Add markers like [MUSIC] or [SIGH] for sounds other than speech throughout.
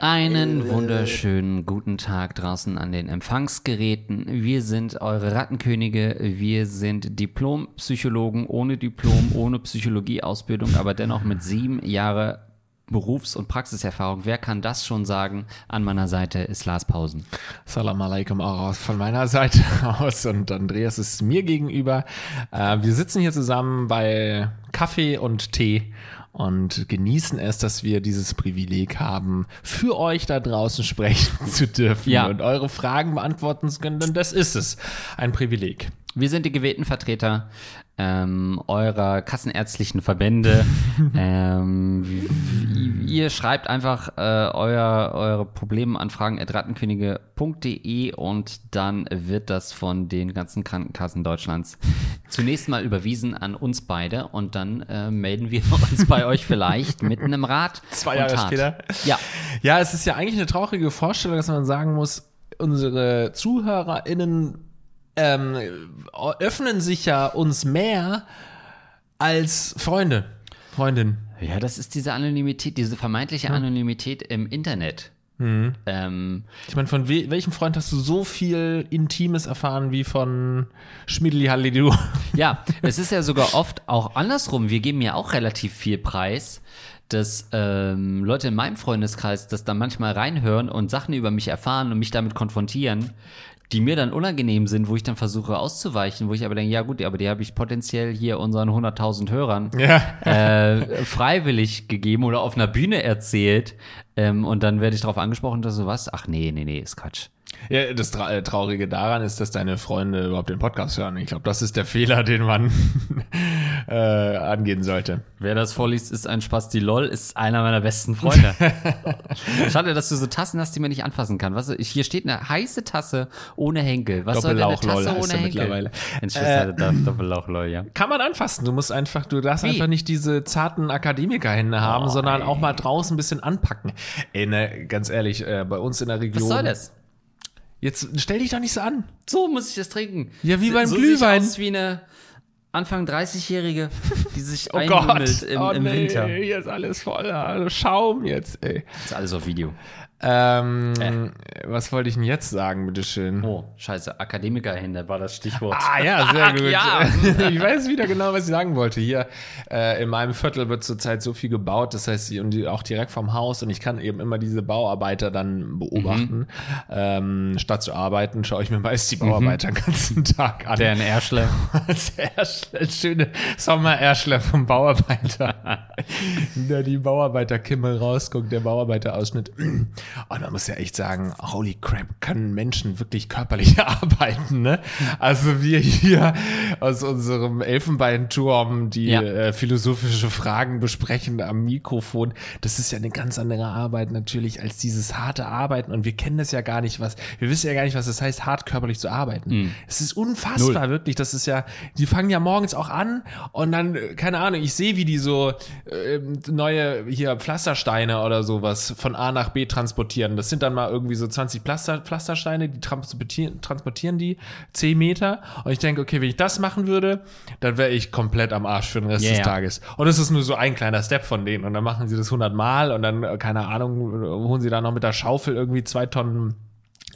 Einen wunderschönen guten Tag draußen an den Empfangsgeräten. Wir sind eure Rattenkönige. Wir sind Diplompsychologen ohne Diplom, ohne Psychologieausbildung, aber dennoch mit sieben Jahre Berufs- und Praxiserfahrung. Wer kann das schon sagen? An meiner Seite ist Lars Pausen. Salam alaikum auch von meiner Seite [LAUGHS] aus und Andreas ist mir gegenüber. Äh, wir sitzen hier zusammen bei Kaffee und Tee und genießen es, dass wir dieses Privileg haben, für euch da draußen sprechen [LAUGHS] zu dürfen Ja. und eure Fragen beantworten zu können, denn das ist es. Ein Privileg. Wir sind die gewählten Vertreter ähm, eurer kassenärztlichen Verbände. [LAUGHS] ähm, ihr schreibt einfach äh, euer, eure Problemanfragen at rattenkönige.de und dann wird das von den ganzen Krankenkassen Deutschlands zunächst mal überwiesen an uns beide und dann äh, melden wir [LAUGHS] uns bei euch vielleicht mit einem Rat. [LAUGHS] Zwei Jahre später. Ja, Ja, es ist ja eigentlich eine traurige Vorstellung, dass man sagen muss, unsere ZuhörerInnen ähm, öffnen sich ja uns mehr als Freunde, Freundin. ja, das ist diese Anonymität, diese vermeintliche Anonymität im Internet. Ähm, Ich meine, von we welchem Freund hast du so viel Intimes erfahren wie von Schmidli Hallidu? Ja, es ist ja sogar oft auch andersrum. Wir geben ja auch relativ viel Preis, dass ähm, Leute in meinem Freundeskreis das dann manchmal reinhören und Sachen über mich erfahren und mich damit konfrontieren, die mir dann unangenehm sind, wo ich dann versuche auszuweichen, wo ich aber denke, ja gut, aber die habe ich potenziell hier unseren 100.000 Hörern Ja. [LAUGHS] äh, freiwillig gegeben oder auf einer Bühne erzählt ähm, und dann werde ich darauf angesprochen, dass so was, ach nee, nee, nee, ist Quatsch. Ja, das Tra äh, Traurige daran ist, dass deine Freunde überhaupt den Podcast hören. Ich glaube, das ist der [LAUGHS] Fehler, den man [LAUGHS] äh, angehen sollte. Wer das vorliest, ist ein Spasti LOL, ist einer meiner besten Freunde. [LAUGHS] Schade, dass du so Tassen hast, die man nicht anfassen kann. Was, hier steht eine heiße Tasse ohne Henkel. Was soll denn eine Tasse ohne Henkel? mittlerweile. Entschuldigung, äh, Doppellauch LOL, ja. Kann man anfassen. Du musst einfach, du darfst Wie? einfach nicht diese zarten Akademikerhände haben, Oh, sondern ey. auch mal draußen ein bisschen anpacken. Ey, ne, ganz ehrlich, äh, bei uns in der Region. Was soll das? Jetzt stell dich doch nicht so an. So muss ich das trinken. Ja, wie beim so Glühwein. Sieht aus wie eine Anfang 30-Jährige, die sich [LAUGHS] Oh einhimmelt Gott, im, oh im nee, Winter. hier ist alles voller Schaum jetzt, ey. Das ist alles auf Video. Ähm, was wollte ich denn jetzt sagen, bitteschön? Oh, scheiße. Akademikerhände war das Stichwort. Ah ja, sehr gut. ja. [LAUGHS] Ich weiß wieder genau, was ich sagen wollte. Hier äh, in meinem Viertel wird zurzeit so viel gebaut, das heißt, und auch direkt vom Haus und ich kann eben immer diese Bauarbeiter dann beobachten. Mhm. Ähm, statt zu arbeiten, schaue ich mir meist die Bauarbeiter den ganzen Tag an. Der in Erschle. [LAUGHS] Erschle, schöne Sommererschler vom Bauarbeiter. [LAUGHS] da die Bauarbeiterkimmel rausguckt, der Bauarbeiterausschnitt. Und man muss ja echt sagen, holy crap, können Menschen wirklich körperlich [LAUGHS] arbeiten, ne? Also wir hier aus unserem Elfenbeinturm, die Ja. äh, philosophische Fragen besprechen am Mikrofon, das ist ja eine ganz andere Arbeit natürlich als dieses harte Arbeiten. Und wir kennen das ja gar nicht, was, wir wissen ja gar nicht, was es heißt, hart körperlich zu arbeiten. Es ist unfassbar, wirklich. Das ist ja, die fangen ja morgens auch an und dann, äh, keine Ahnung, ich sehe, wie die so äh, neue hier Pflastersteine oder sowas von A nach B transportieren. Das sind dann mal irgendwie so 20 Pflaster, Pflastersteine, die transportieren, transportieren die 10 Meter. Und ich denke, okay, wenn ich das machen würde, dann wäre ich komplett am Arsch für den Rest Ja, des. Tages. Und es ist nur so ein kleiner Step von denen. Und dann machen sie das 100 Mal und dann, äh, keine Ahnung, holen sie da noch mit der Schaufel irgendwie zwei Tonnen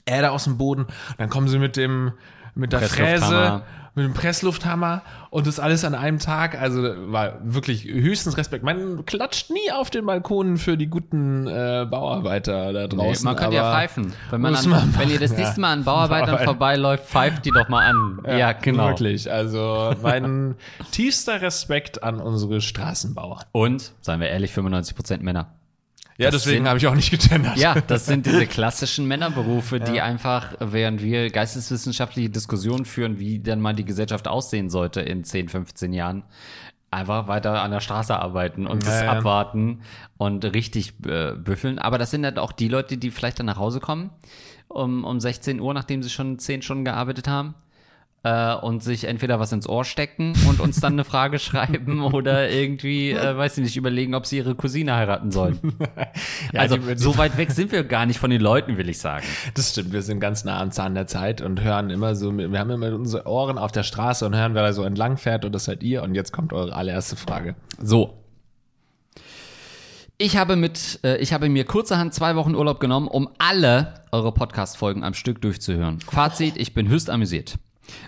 Erde aus dem Boden. Dann kommen sie mit dem, mit der. Fräse, mit dem Presslufthammer und das alles an einem Tag. Also war wirklich höchstens Respekt. Man klatscht nie auf den Balkonen für die guten äh, Bauarbeiter da Nee, draußen. man könnte ja pfeifen. Wenn, man an, man wenn ihr das nächste ja. Mal an Bauarbeitern Bauarbeiter. vorbeiläuft, pfeift die doch mal an. [LAUGHS] Ja, genau. Wirklich. Also mein tiefster Respekt an unsere Straßenbauer. Und, seien wir ehrlich, 95% Männer. Ja, Das deswegen habe ich auch nicht getendert. Ja, das sind diese [LAUGHS] klassischen Männerberufe, die einfach, während wir geisteswissenschaftliche Diskussionen führen, wie dann mal die Gesellschaft aussehen sollte in 10, 15 Jahren, einfach weiter an der Straße arbeiten und das Ja, ja. abwarten und richtig äh, büffeln. Aber das sind halt auch die Leute, die vielleicht dann nach Hause kommen um, um 16 Uhr, nachdem sie schon 10 Stunden gearbeitet haben. Äh, und sich entweder was ins Ohr stecken und uns dann eine Frage [LAUGHS] schreiben oder irgendwie, äh, weiß ich nicht, überlegen, ob sie ihre Cousine heiraten sollen. [LAUGHS] Ja, also so weit weg sind wir gar nicht von den Leuten, will ich sagen. Das stimmt, wir sind ganz nah am Zahn der Zeit und hören immer so, wir haben immer unsere Ohren auf der Straße und hören, wer da so entlang fährt und das seid ihr. Und jetzt kommt eure allererste Frage. So. Ich habe mit, äh, ich habe mir kurzerhand zwei Wochen Urlaub genommen, um alle eure Podcast-Folgen am Stück durchzuhören. Fazit, ich bin höchst amüsiert.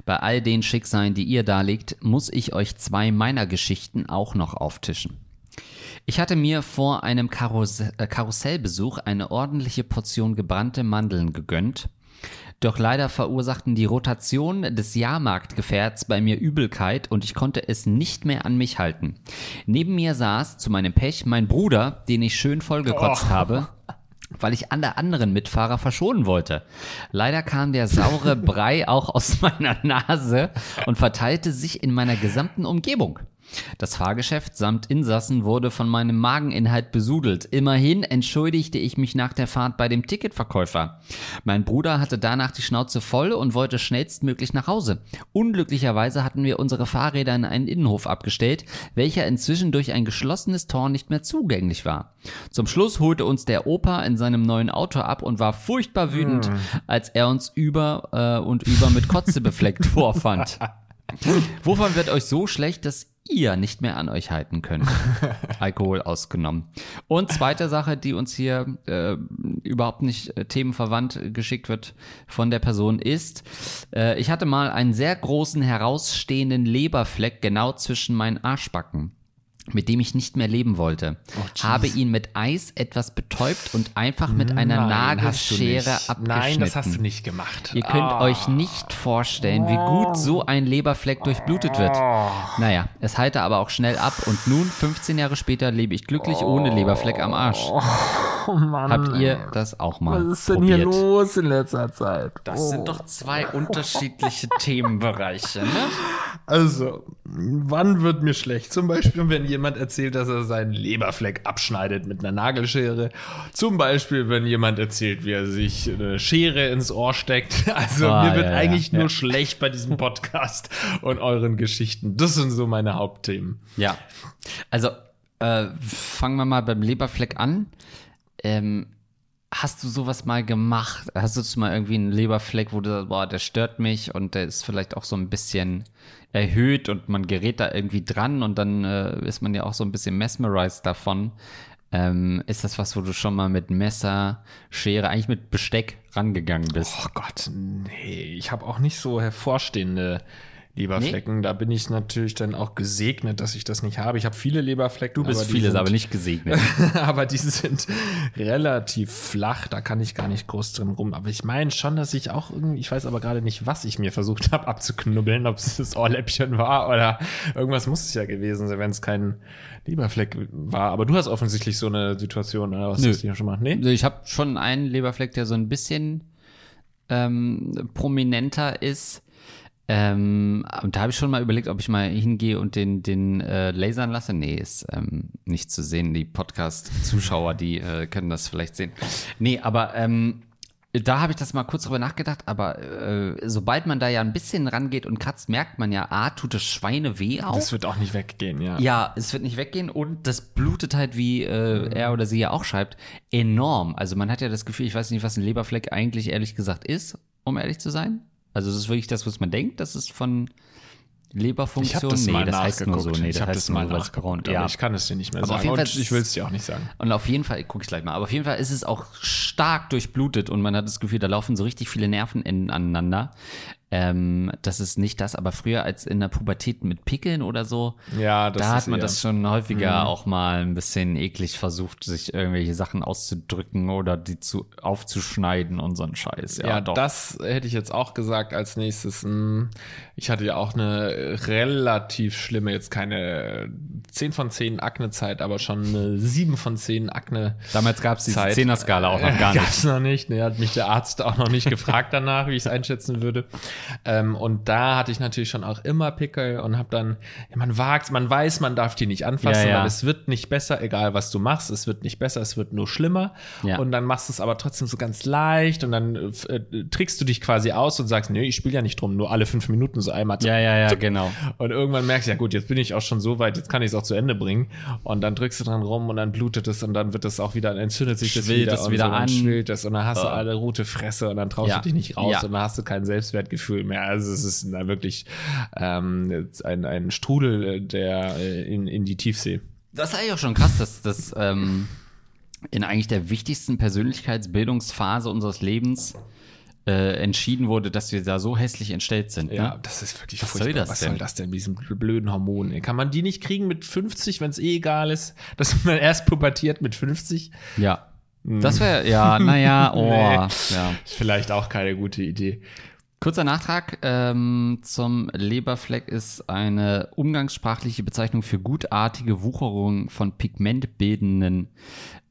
Bei all den Schicksalen, die ihr darlegt, muss ich euch zwei meiner Geschichten auch noch auftischen. Ich hatte mir vor einem Karussell, äh, Karussellbesuch eine ordentliche Portion gebrannte Mandeln gegönnt. Doch leider verursachten die Rotation des Jahrmarktgefährts bei mir Übelkeit und ich konnte es nicht mehr an mich halten. Neben mir saß zu meinem Pech mein Bruder, den ich schön vollgekotzt habe, [LAUGHS] weil ich alle anderen Mitfahrer verschonen wollte. Leider kam der saure [LAUGHS] Brei auch aus meiner Nase und verteilte sich in meiner gesamten Umgebung. Das Fahrgeschäft samt Insassen wurde von meinem Mageninhalt besudelt. Immerhin entschuldigte ich mich nach der Fahrt bei dem Ticketverkäufer. Mein Bruder hatte danach die Schnauze voll und wollte schnellstmöglich nach Hause. Unglücklicherweise hatten wir unsere Fahrräder in einen Innenhof abgestellt, welcher inzwischen durch ein geschlossenes Tor nicht mehr zugänglich war. Zum Schluss holte uns der Opa in seinem neuen Auto ab und war furchtbar wütend, als er uns über äh, und über mit Kotze befleckt vorfand. [LAUGHS] Wovon wird euch so schlecht, dass ihr nicht mehr an euch halten könnt? [LAUGHS] Alkohol ausgenommen. Und zweite Sache, die uns hier äh, überhaupt nicht äh, themenverwandt geschickt wird von der Person ist, äh, ich hatte mal einen sehr großen herausstehenden Leberfleck genau zwischen meinen Arschbacken mit dem ich nicht mehr leben wollte, habe ihn mit Eis etwas betäubt und einfach mit einer Nagelschere abgeschnitten. Nein, das hast du nicht gemacht. Ihr könnt Ah. euch nicht vorstellen, wie gut so ein Leberfleck durchblutet wird. Naja, es heilte aber auch schnell ab und nun, 15 Jahre später, lebe ich glücklich ohne Leberfleck am Arsch. [LAUGHS] Oh Mann. Habt ihr das auch mal Was ist denn probiert? hier los in letzter Zeit? Das sind doch zwei unterschiedliche [LAUGHS] Themenbereiche, ne? Also, wann wird mir schlecht? Zum Beispiel, wenn jemand erzählt, dass er seinen Leberfleck abschneidet mit einer Nagelschere. Zum Beispiel, wenn jemand erzählt, wie er sich eine Schere ins Ohr steckt. [LAUGHS] Also, Ah, mir wird ja, eigentlich ja. nur schlecht bei diesem Podcast [LAUGHS] und euren Geschichten. Das sind so meine Hauptthemen. Ja. Also, äh, fangen wir mal beim Leberfleck an. Ähm, hast du sowas mal gemacht? Hast du mal irgendwie einen Leberfleck, wo du sagst, boah, der stört mich und der ist vielleicht auch so ein bisschen erhöht und man gerät da irgendwie dran und dann äh, ist man ja auch so ein bisschen mesmerized davon. Ähm, ist das was, wo du schon mal mit Messer, Schere, eigentlich mit Besteck rangegangen bist? Oh Gott, nee, ich habe auch nicht so hervorstehende Leberflecken. Da bin ich natürlich dann auch gesegnet, dass ich das nicht habe. Ich habe viele Leberflecken. Du bist aber vieles, sind- aber nicht gesegnet. [LAUGHS] aber die sind relativ flach, da kann ich gar nicht groß drin rum. Aber ich meine schon, dass ich auch irgendwie, ich weiß aber gerade nicht, was ich mir versucht habe abzuknubbeln, ob es das Ohrläppchen war oder irgendwas muss es ja gewesen sein, wenn es kein Leberfleck war. Aber du hast offensichtlich so eine Situation, oder was Nö. hast du hier schon mal? Nee? Also ich habe schon einen Leberfleck, der so ein bisschen ähm, prominenter ist. Ähm, und da habe ich schon mal überlegt, ob ich mal hingehe und den, den äh, lasern lasse. Nee, ist ähm, nicht zu sehen. Die Podcast-Zuschauer, die äh, können das vielleicht sehen. Nee, aber ähm, da habe ich das mal kurz drüber nachgedacht. Aber äh, sobald man da ja ein bisschen rangeht und kratzt, merkt man ja, A, tut das Schweine weh auch. Das wird auch nicht weggehen, ja. Ja, es wird nicht weggehen und das blutet halt, wie äh, er oder sie ja auch schreibt, enorm. Also man hat ja das Gefühl, ich weiß nicht, was ein Leberfleck eigentlich ehrlich gesagt ist, um ehrlich zu sein. Also das ist wirklich das, was man denkt, das ist von Leberfunktion. Ich das nee, das heißt nur so. Nee, ich das habe heißt das mal nur, es nachgeguckt, braun- ja. ich kann es dir nicht mehr Aber auf sagen. jeden Fall ist- ich will es dir auch nicht sagen. Und auf jeden Fall, gucke ich gleich mal, aber auf jeden Fall ist es auch stark durchblutet und man hat das Gefühl, da laufen so richtig viele Nervenenden aneinander. Ähm, das ist nicht das, aber früher als in der Pubertät mit Pickeln oder so, Ja, das da hat man eher- das schon häufiger Mhm. auch mal ein bisschen eklig versucht, sich irgendwelche Sachen auszudrücken oder die zu aufzuschneiden und so ein Scheiß. Ja, Ja, doch. das hätte ich jetzt auch gesagt als nächstes. Hm, Ich hatte ja auch eine relativ schlimme, jetzt keine 10 von 10 Akne-Zeit, aber schon eine 7 von 10 Akne. Damals gab es diese Zeit. Zehner-Skala auch noch gar nicht. Gab's noch nicht. Ne, hat mich der Arzt auch noch nicht gefragt danach, wie ich es einschätzen würde. Ähm, und da hatte ich natürlich schon auch immer Pickel und habe dann, ja, man wagt, man weiß, man darf die nicht anfassen, Ja, ja. weil es wird nicht besser, egal was du machst, es wird nicht besser, es wird nur schlimmer. Und dann machst du es aber trotzdem so ganz leicht und dann äh, trickst du dich quasi aus und sagst, nee, ich spiele ja nicht drum, nur alle fünf Minuten so einmal. Ja, ja, ja, genau. Und irgendwann merkst du, ja gut, jetzt bin ich auch schon so weit, jetzt kann ich es auch zu Ende bringen. Und dann drückst du dran rum und dann blutet es und dann wird es auch wieder, entzündet sich das wieder, und wieder so, dann an. schwillt es und dann hast du Oh. alle rote Fresse und dann traust du dich nicht raus und dann hast du kein Selbstwertgefühl mehr. Also es ist da wirklich ähm, ein, ein Strudel äh, der äh, in, in die Tiefsee. Das ist eigentlich auch schon krass, dass das ähm, in eigentlich der wichtigsten Persönlichkeitsbildungsphase unseres Lebens äh, entschieden wurde, dass wir da so hässlich entstellt sind. Ja, Ne? das ist wirklich Was furchtbar. soll das Was denn? soll das denn mit diesen blöden Hormonen? Kann man die nicht kriegen mit 50, wenn es eh egal ist, dass man erst pubertiert mit 50? Ja. Das wäre, ja, naja, [LAUGHS] oh, Nee. ja. Vielleicht auch keine gute Idee. Kurzer Nachtrag ähm, zum Leberfleck ist eine umgangssprachliche Bezeichnung für gutartige Wucherung von pigmentbildenden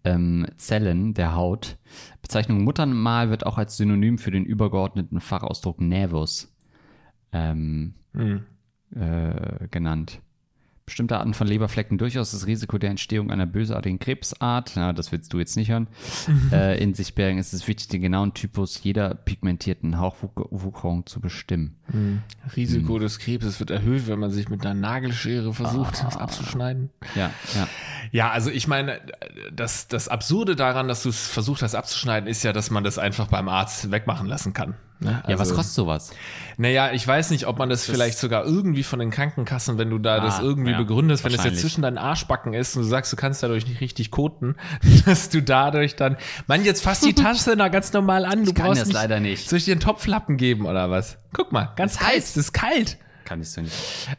ähm, Zellen der Haut. Bezeichnung Muttermal wird auch als Synonym für den übergeordneten Fachausdruck Nervus ähm, Hm. äh, genannt. Bestimmte Arten von Leberflecken durchaus das Risiko der Entstehung einer bösartigen Krebsart, ja, das willst du jetzt nicht hören, äh, in sich bergen. Es ist wichtig, den genauen Typus jeder pigmentierten Hauchwucherung zu bestimmen. Risiko des Krebses wird erhöht, wenn man sich mit einer Nagelschere versucht, Ah. das abzuschneiden. Ja, ja. Ja, also ich meine, das, das Absurde daran, dass du es versucht hast abzuschneiden, ist ja, dass man das einfach beim Arzt wegmachen lassen kann. Ne? ja, was Also- kostet sowas? Naja, ich weiß nicht, ob man das, vielleicht sogar irgendwie von den Krankenkassen, wenn du da das Ah, irgendwie ja, begründest, wenn es jetzt zwischen deinen Arschbacken ist und du sagst, du kannst dadurch nicht richtig koten, [LAUGHS] dass du dadurch dann, Mann, jetzt fass die Tasse da ganz normal an, du Ich kann brauchst das nicht, leider nicht. Soll ich dir einen Topflappen geben oder was? Guck mal, ganz Ist heiß, heiß. das ist kalt. Kann ich so nicht.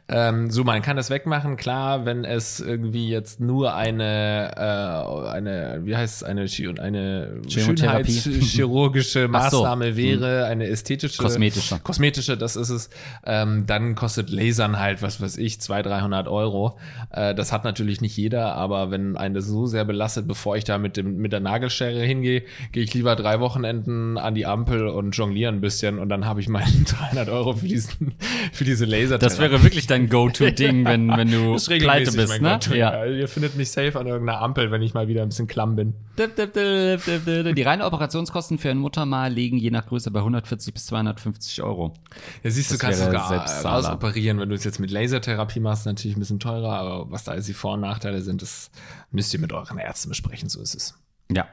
Ähm, so, man kann das wegmachen, klar, wenn es irgendwie jetzt nur eine, äh, eine, wie heißt es, eine, eine schönheitschirurgische Ach so. Maßnahme wäre, eine ästhetische. Kosmetische. Kosmetische, das ist es. Ähm, dann kostet Lasern halt, was weiß ich, 200, 300 Euro. Äh, das hat natürlich nicht jeder, aber wenn einen das so sehr belastet, bevor ich da mit, dem, mit der Nagelschere hingehe, gehe ich lieber drei Wochenenden an die Ampel und jongliere ein bisschen und dann habe ich meine [LAUGHS] 300 Euro für, diesen, für diese Laser. Das wäre wirklich dein Go-To-Ding, wenn, [LAUGHS] wenn du ist pleite bist, mein ne? Ja. Ihr findet mich safe an irgendeiner Ampel, wenn ich mal wieder ein bisschen klamm bin. Die reinen Operationskosten für ein Muttermal liegen je nach Größe bei 140 bis 250 Euro. Ja, siehst du, Das kannst sogar rausoperieren, wenn du es jetzt mit Lasertherapie machst, natürlich ein bisschen teurer, aber was da alles die Vor- und Nachteile sind, das müsst ihr mit euren Ärzten besprechen, so ist es. Ja.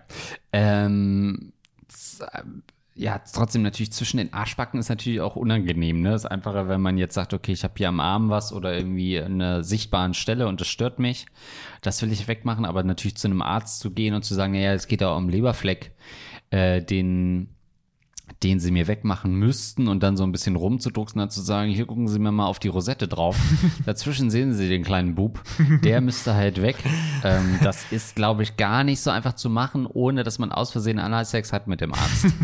Ähm, ja, trotzdem natürlich zwischen den Arschbacken ist natürlich auch unangenehm. Ne? Ist einfacher, wenn man jetzt sagt, okay, ich habe hier am Arm was oder irgendwie eine sichtbaren Stelle und das stört mich. Das will ich wegmachen, aber natürlich zu einem Arzt zu gehen und zu sagen, naja, es geht ja um Leberfleck, äh, den den sie mir wegmachen müssten und dann so ein bisschen rumzudrucksen und dann zu sagen, hier gucken Sie mir mal auf die Rosette drauf. [LAUGHS] Dazwischen sehen Sie den kleinen Bub. Der müsste halt weg. Ähm, das ist, glaube ich, gar nicht so einfach zu machen, ohne dass man aus Versehen Analsex hat mit dem Arzt. [LAUGHS]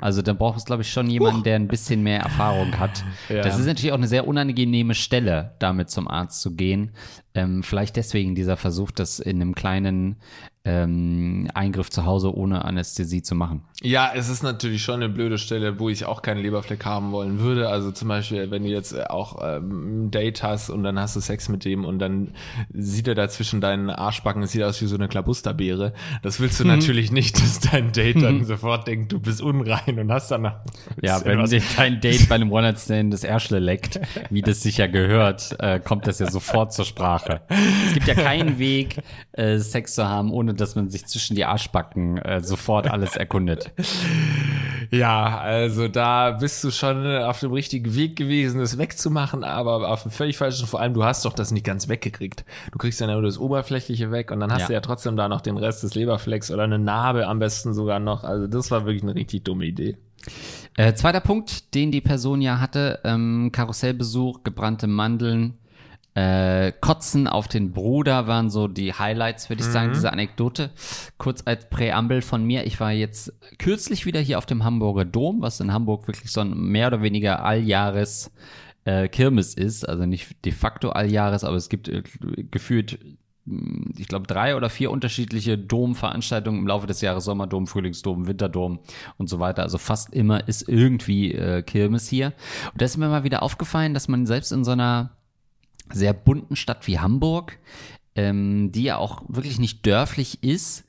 Also da braucht es, glaube ich, schon jemanden, der ein bisschen mehr Erfahrung hat. Ja. Das ist natürlich auch eine sehr unangenehme Stelle, damit zum Arzt zu gehen. Ähm, vielleicht deswegen dieser Versuch, das in einem kleinen ähm, Eingriff zu Hause ohne Anästhesie zu machen. Ja, es ist natürlich schon eine blöde Stelle, wo ich auch keinen Leberfleck haben wollen würde. Also zum Beispiel, wenn du jetzt äh, auch ähm, ein Date hast und dann hast du Sex mit dem und dann sieht er da zwischen deinen Arschbacken, es sieht aus wie so eine Klabusterbeere. Das willst du Mhm. natürlich nicht, [LAUGHS] dass dein Date dann sofort denkt, du bist unrein und hast dann [LAUGHS] Ja, wenn sich dein Date bei einem One-Night-Stand das Ärschle leckt, wie das sich ja gehört, äh, kommt das ja sofort zur Sprache. Es gibt ja keinen Weg, äh, Sex zu haben, ohne dass man sich zwischen die Arschbacken äh, sofort alles erkundet. [LAUGHS] Ja, also da bist du schon auf dem richtigen Weg gewesen, das wegzumachen, aber auf dem völlig falschen, vor allem du hast doch das nicht ganz weggekriegt. Du kriegst ja nur das Oberflächliche weg und dann hast Ja. du ja trotzdem da noch den Rest des Leberflecks oder eine Narbe am besten sogar noch. Also das war wirklich eine richtig dumme Idee. Äh, zweiter Punkt, den die Person ja hatte, ähm, Karussellbesuch, gebrannte Mandeln, äh, Kotzen auf den Bruder waren so die Highlights, würde ich sagen, diese Anekdote. Kurz als Präambel von mir, ich war jetzt kürzlich wieder hier auf dem Hamburger Dom, was in Hamburg wirklich so ein mehr oder weniger alljahres äh, Kirmes ist, also nicht de facto alljahres, aber es gibt äh, gefühlt hm, ich glaube, drei oder vier unterschiedliche Domveranstaltungen im Laufe des Jahres, Sommerdom, Frühlingsdom, Winterdom und so weiter. Also fast immer ist irgendwie äh, Kirmes hier. Und da ist mir mal wieder aufgefallen, dass man selbst in so einer sehr bunten Stadt wie Hamburg, ähm, die ja auch wirklich nicht dörflich ist,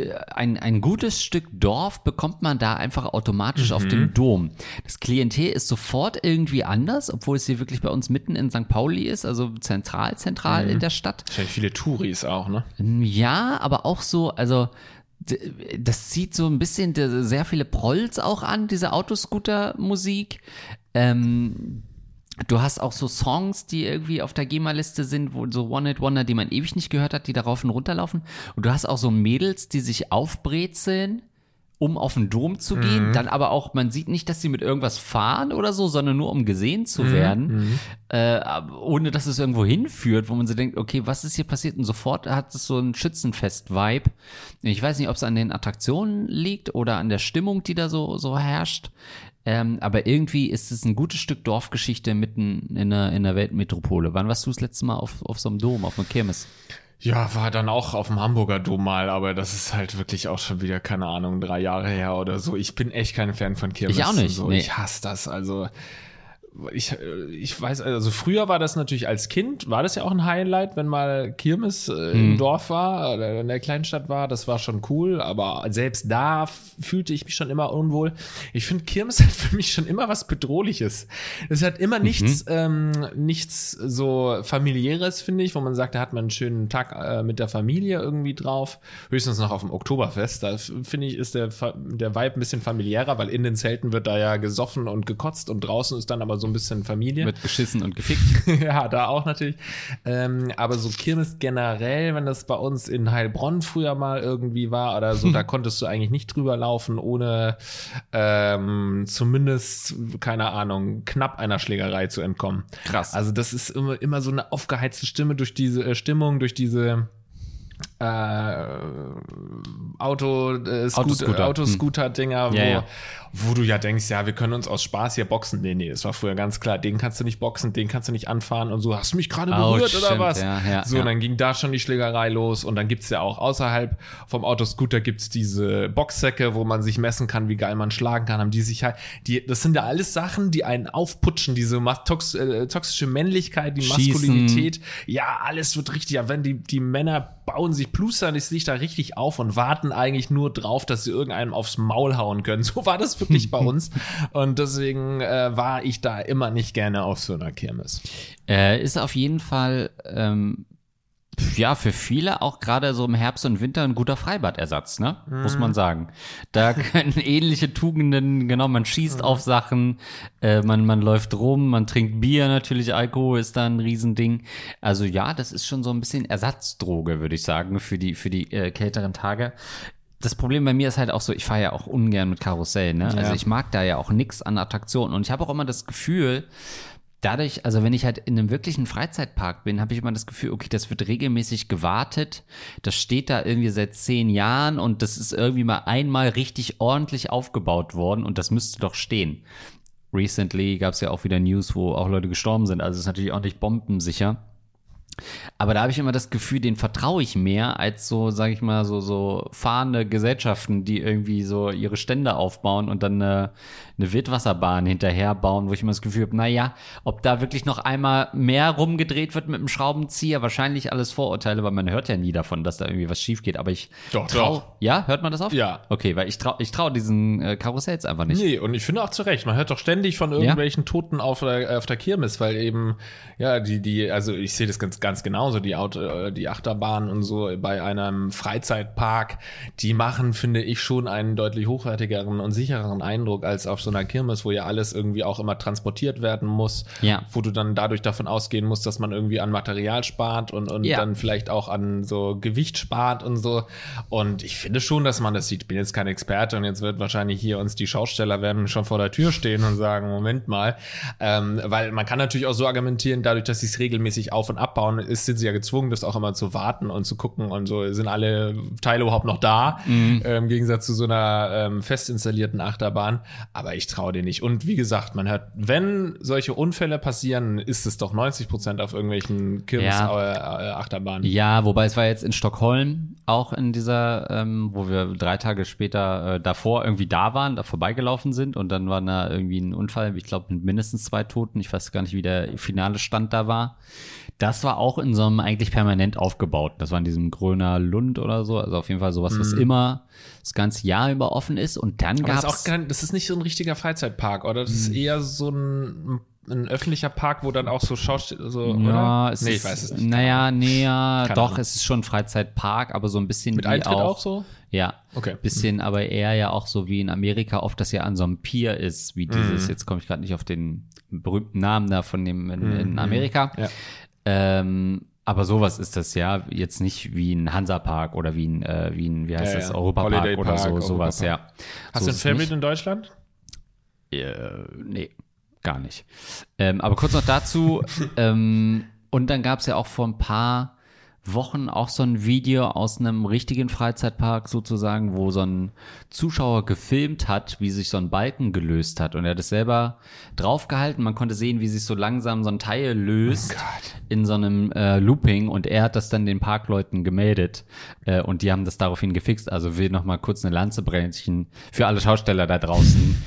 äh, ein, ein gutes Stück Dorf bekommt man da einfach automatisch mhm. auf dem Dom. Das Klientel ist sofort irgendwie anders, obwohl es hier wirklich bei uns mitten in St. Pauli ist, also zentral, zentral mhm. in der Stadt. Wahrscheinlich viele Touris auch, ne? Ja, aber auch so, also das zieht so ein bisschen sehr viele Prolls auch an, diese Autoscooter-Musik. Ähm, Du hast auch so Songs, die irgendwie auf der GEMA-Liste sind, wo so One Hit Wonder, die man ewig nicht gehört hat, die darauf und runterlaufen. Und du hast auch so Mädels, die sich aufbrezeln, um auf den Dom zu gehen. Mhm. Dann aber auch, man sieht nicht, dass sie mit irgendwas fahren oder so, sondern nur um gesehen zu mhm. werden, mhm. äh, ohne dass es irgendwo hinführt, wo man so denkt, okay, was ist hier passiert? Und sofort hat es so ein Schützenfest-Vibe. Ich weiß nicht, ob es an den Attraktionen liegt oder an der Stimmung, die da so, so herrscht. Ähm, aber irgendwie ist es ein gutes Stück Dorfgeschichte mitten in der, in der Weltmetropole. Wann warst du das letzte Mal auf, auf so einem Dom, auf einem Kirmes? Ja, war dann auch auf dem Hamburger Dom mal, aber das ist halt wirklich auch schon wieder, keine Ahnung, drei Jahre her oder so. Ich bin echt kein Fan von Kirmes. Ich auch nicht. So. Nee. Ich hasse das. Also ich, ich weiß, also früher war das natürlich als Kind, war das ja auch ein Highlight, wenn mal Kirmes äh, im mhm. Dorf war oder in der Kleinstadt war, das war schon cool, aber selbst da fühlte ich mich schon immer unwohl. Ich finde, Kirmes [LAUGHS] hat für mich schon immer was Bedrohliches. Es hat immer mhm. nichts, ähm, nichts so familiäres, finde ich, wo man sagt, da hat man einen schönen Tag äh, mit der Familie irgendwie drauf. Höchstens noch auf dem Oktoberfest. Da finde ich, ist der, der Vibe ein bisschen familiärer, weil in den Zelten wird da ja gesoffen und gekotzt und draußen ist dann aber so ein bisschen Familie. Mit geschissen und gefickt. [LAUGHS] ja, da auch natürlich. Ähm, aber so Kirmes generell, wenn das bei uns in Heilbronn früher mal irgendwie war oder so, [LAUGHS] da konntest du eigentlich nicht drüber laufen, ohne ähm, zumindest, keine Ahnung, knapp einer Schlägerei zu entkommen. Krass. Also das ist immer, immer so eine aufgeheizte Stimme durch diese äh, Stimmung, durch diese äh, Auto, äh, Autoscooter, Autoscooter-Dinger, wo, ja, ja. Wo du ja denkst, ja, wir können uns aus Spaß hier boxen. Nee, nee, das war früher ganz klar, den kannst du nicht boxen, den kannst du nicht anfahren und so, hast du mich gerade berührt oh, oder was? Ja, ja, so, ja. dann ging da schon die Schlägerei los und dann gibt's ja auch außerhalb vom Autoscooter gibt's diese Boxsäcke, wo man sich messen kann, wie geil man schlagen kann, haben die sich halt, die, das sind ja alles Sachen, die einen aufputschen, diese tox, äh, toxische Männlichkeit, die Schießen. Maskulinität, ja, alles wird richtig, ja, wenn die, die Männer bauen sich, plustern sich da richtig auf und warten eigentlich nur drauf, dass sie irgendeinem aufs Maul hauen können. [LAUGHS] So war das wirklich bei [LAUGHS] uns. Und deswegen äh, war ich da immer nicht gerne auf so einer Kirmes. Äh, ist auf jeden Fall ähm, ja, für viele auch gerade so im Herbst und Winter ein guter Freibadersatz, ne? Mhm. Muss man sagen. Da [LAUGHS] können ähnliche Tugenden, genau, man schießt mhm. auf Sachen, äh, man, man läuft rum, man trinkt Bier natürlich, Alkohol ist da ein Riesending. Also ja, das ist schon so ein bisschen Ersatzdroge, würde ich sagen, für die, für die äh, kälteren Tage das Problem bei mir ist halt auch so, ich fahre ja auch ungern mit Karussell, ne? Also ich mag da ja auch nix an Attraktionen und ich habe auch immer das Gefühl, dadurch, also wenn ich halt in einem wirklichen Freizeitpark bin, habe ich immer das Gefühl, okay, das wird regelmäßig gewartet. Das steht da irgendwie seit zehn Jahren und das ist irgendwie mal einmal richtig ordentlich aufgebaut worden und das müsste doch stehen. Recently gab es ja auch wieder News, wo auch Leute gestorben sind, also ist natürlich auch nicht bombensicher. Aber da habe ich immer das Gefühl, den vertraue ich mehr als so, sage ich mal, so so fahrende Gesellschaften, die irgendwie so ihre Stände aufbauen und dann eine, eine Wildwasserbahn hinterher bauen, wo ich immer das Gefühl habe, naja, ob da wirklich noch einmal mehr rumgedreht wird mit dem Schraubenzieher, wahrscheinlich alles Vorurteile, weil man hört ja nie davon, dass da irgendwie was schief geht. Aber ich doch, trau, doch. Ja, hört man das auf? Ja. Okay, weil ich traue ich trau diesen äh, Karussells einfach nicht. Nee, und ich finde auch zu Recht. Man hört doch ständig von irgendwelchen ja? Toten auf der, auf der Kirmes, weil eben, ja, die, die, also ich sehe das ganz, ganz genauso, die Auto, äh, die Achterbahn und so bei einem Freizeitpark, die machen, finde ich, schon einen deutlich hochwertigeren und sichereren Eindruck als auf so einer Kirmes, wo ja alles irgendwie auch immer transportiert werden muss, ja. wo du dann dadurch davon ausgehen musst, dass man irgendwie an Material spart und, und ja. dann vielleicht auch an so Gewicht spart und so. Und ich finde schon, dass man das sieht. Ich bin jetzt kein Experte und jetzt wird wahrscheinlich hier uns die Schausteller werden schon vor der Tür stehen und sagen, Moment mal, ähm, weil man kann natürlich auch so argumentieren, dadurch, dass sie es regelmäßig auf und abbauen, ist, sind sie ja gezwungen, das auch immer zu warten und zu gucken und so, sind alle Teile überhaupt noch da, mhm. äh, im Gegensatz zu so einer ähm, fest installierten Achterbahn. Aber ich traue dir nicht. Und wie gesagt, man hört, wenn solche Unfälle passieren, ist es doch 90 Prozent auf irgendwelchen Kirmes-Achterbahnen. Ja. ja, wobei es war jetzt in Stockholm auch in dieser, ähm, wo wir drei Tage später äh, davor irgendwie da waren, da vorbeigelaufen sind und dann war da irgendwie ein Unfall, ich glaube mit mindestens zwei Toten. Ich weiß gar nicht, wie der finale Stand da war. Das war auch in so einem eigentlich permanent aufgebaut. Das war in diesem Gröner Lund oder so. Also auf jeden Fall sowas, was mhm. immer das ganze Jahr über offen ist. Und dann gab es. Das ist nicht so ein richtiger Freizeitpark, oder? Das ist mhm. eher so ein ein öffentlicher Park, wo dann auch so Schausteller, so, ja, oder? Es nee, ist, ich weiß es nicht. Naja, nee, ja, doch, Ahnung. es ist schon ein Freizeitpark, aber so ein bisschen Mit Eintritt auch, auch so? Ja. Okay. Bisschen, mhm. aber eher ja auch so wie in Amerika oft das ja an so einem Pier ist, wie dieses, mhm. jetzt komme ich gerade nicht auf den berühmten Namen da von dem in, in mhm. Amerika. Ja. Ähm, aber sowas ist das ja jetzt nicht wie ein Hansapark oder wie ein, äh, wie ein wie heißt ja, das, ja. Europapark oder so, sowas, ja. Hast so du ein Favorite in Deutschland? Äh, nee gar nicht. Ähm, aber kurz noch dazu. [LAUGHS] ähm, und dann gab es ja auch vor ein paar Wochen auch so ein Video aus einem richtigen Freizeitpark sozusagen, wo so ein Zuschauer gefilmt hat, wie sich so ein Balken gelöst hat. Und er hat es selber draufgehalten. Man konnte sehen, wie sich so langsam so ein Teil löst oh in so einem äh, Looping. Und er hat das dann den Parkleuten gemeldet. Äh, und die haben das daraufhin gefixt. Also will noch mal kurz eine Lanze brechen für alle Schausteller da draußen,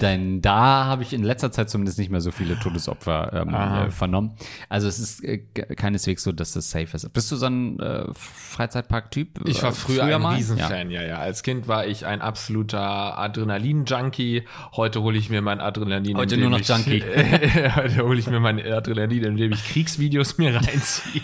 denn da habe ich in letzter Zeit zumindest nicht mehr so viele Todesopfer ähm, äh, vernommen. Also es ist äh, keineswegs so, dass es safe ist. Bist du so ein äh, Freizeitpark-Typ? Ich war früher, früher ein mal? Riesenfan, ja. ja, ja. Als Kind war ich ein absoluter Adrenalin-Junkie. Heute hole ich mir mein Adrenalin. Heute nur noch ich, Junkie. [LAUGHS] heute hole ich mir mein Adrenalin, indem ich Kriegsvideos mir [LAUGHS] reinziehe.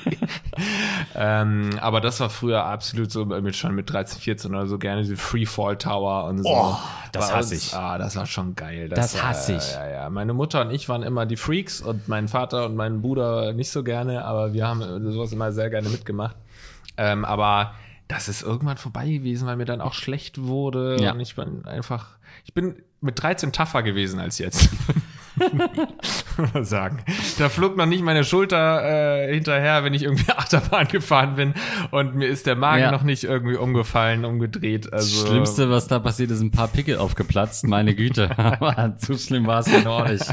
ähm, aber das war früher absolut so mit schon mit 13, 14 oder so gerne diese Freefall Tower und so. Oh, das hasse ich. Ah, das war schon geil geil. Das, das hasse ich. ja, ja. Meine Mutter und ich waren immer die Freaks und mein Vater und mein Bruder nicht so gerne, aber wir haben sowas immer sehr gerne mitgemacht. Ähm, aber das ist irgendwann vorbei gewesen, weil mir dann auch schlecht wurde ja. und ich bin einfach, ich bin mit 13 tougher gewesen als jetzt. [LAUGHS] [LAUGHS] sagen. Da flog noch nicht meine Schulter äh, hinterher, wenn ich irgendwie [LAUGHS] Achterbahn gefahren bin und mir ist der Magen ja. noch nicht irgendwie umgefallen, umgedreht. Also das Schlimmste, was da passiert ist, ein paar Pickel aufgeplatzt. Meine Güte, [LAUGHS] zu schlimm war es ja noch nicht.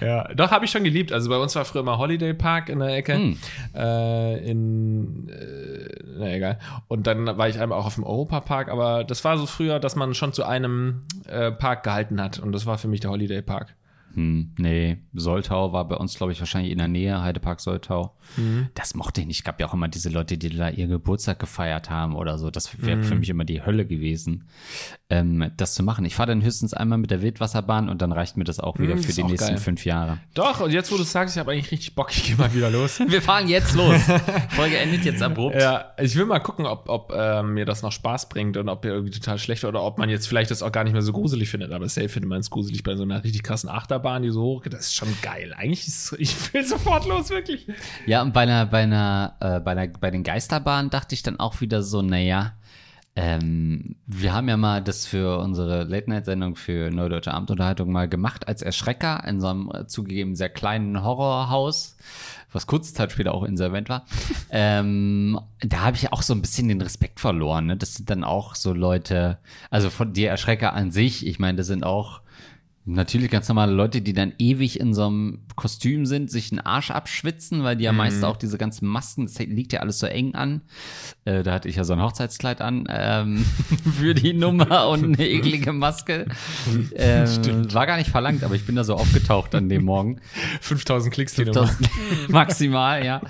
Ja, doch habe ich schon geliebt. Also bei uns war früher mal Holiday Park in der Ecke. Hm. Äh, in, äh, na egal. Und dann war ich einmal auch auf dem Europa Park, aber das war so früher, dass man schon zu einem äh, Park gehalten hat und das war für mich der Holiday Park. Hm, nee, Soltau war bei uns, glaube ich, wahrscheinlich in der Nähe, Heidepark Soltau. Mhm. Das mochte ich nicht. Es gab ja auch immer diese Leute, die da ihr Geburtstag gefeiert haben oder so. Das wäre mhm. für mich immer die Hölle gewesen, ähm, das zu machen. Ich fahre dann höchstens einmal mit der Wildwasserbahn und dann reicht mir das auch wieder mhm, für die nächsten geil. fünf Jahre. Doch, und jetzt, wo du sagst, ich habe eigentlich richtig Bock, ich gehe mal wieder los. [LAUGHS] Wir fahren jetzt los. [LAUGHS] Folge endet jetzt abrupt. Ja, ich will mal gucken, ob, ob äh, mir das noch Spaß bringt und ob mir irgendwie total schlecht oder ob man jetzt vielleicht das auch gar nicht mehr so gruselig findet. Aber safe findet man es gruselig bei so einer richtig krassen Achterbahn, die so hoch geht. Das ist schon geil. Eigentlich ist ich will sofort los, wirklich. Ja, und bei einer, bei einer, äh, bei einer, bei den Geisterbahnen dachte ich dann auch wieder so, naja, ähm, wir haben ja mal das für unsere Late-Night-Sendung für Neudeutsche Abendunterhaltung mal gemacht als Erschrecker in so einem äh, zugegeben sehr kleinen Horrorhaus, was kurze Zeit später auch insolvent war. [LAUGHS] ähm, da habe ich auch so ein bisschen den Respekt verloren. Ne? Das sind dann auch so Leute, also von die Erschrecker an sich, ich meine, das sind auch Natürlich ganz normale Leute, die dann ewig in so einem Kostüm sind, sich einen Arsch abschwitzen, weil die ja mhm. meist auch diese ganzen Masken, das liegt ja alles so eng an. Äh, da hatte ich ja so ein Hochzeitskleid an ähm, [LAUGHS] für die Nummer und eine eklige Maske. Ähm, war gar nicht verlangt, aber ich bin da so aufgetaucht an dem Morgen. 5000 Klicks die 5000 [LAUGHS] [LAUGHS] maximal, ja.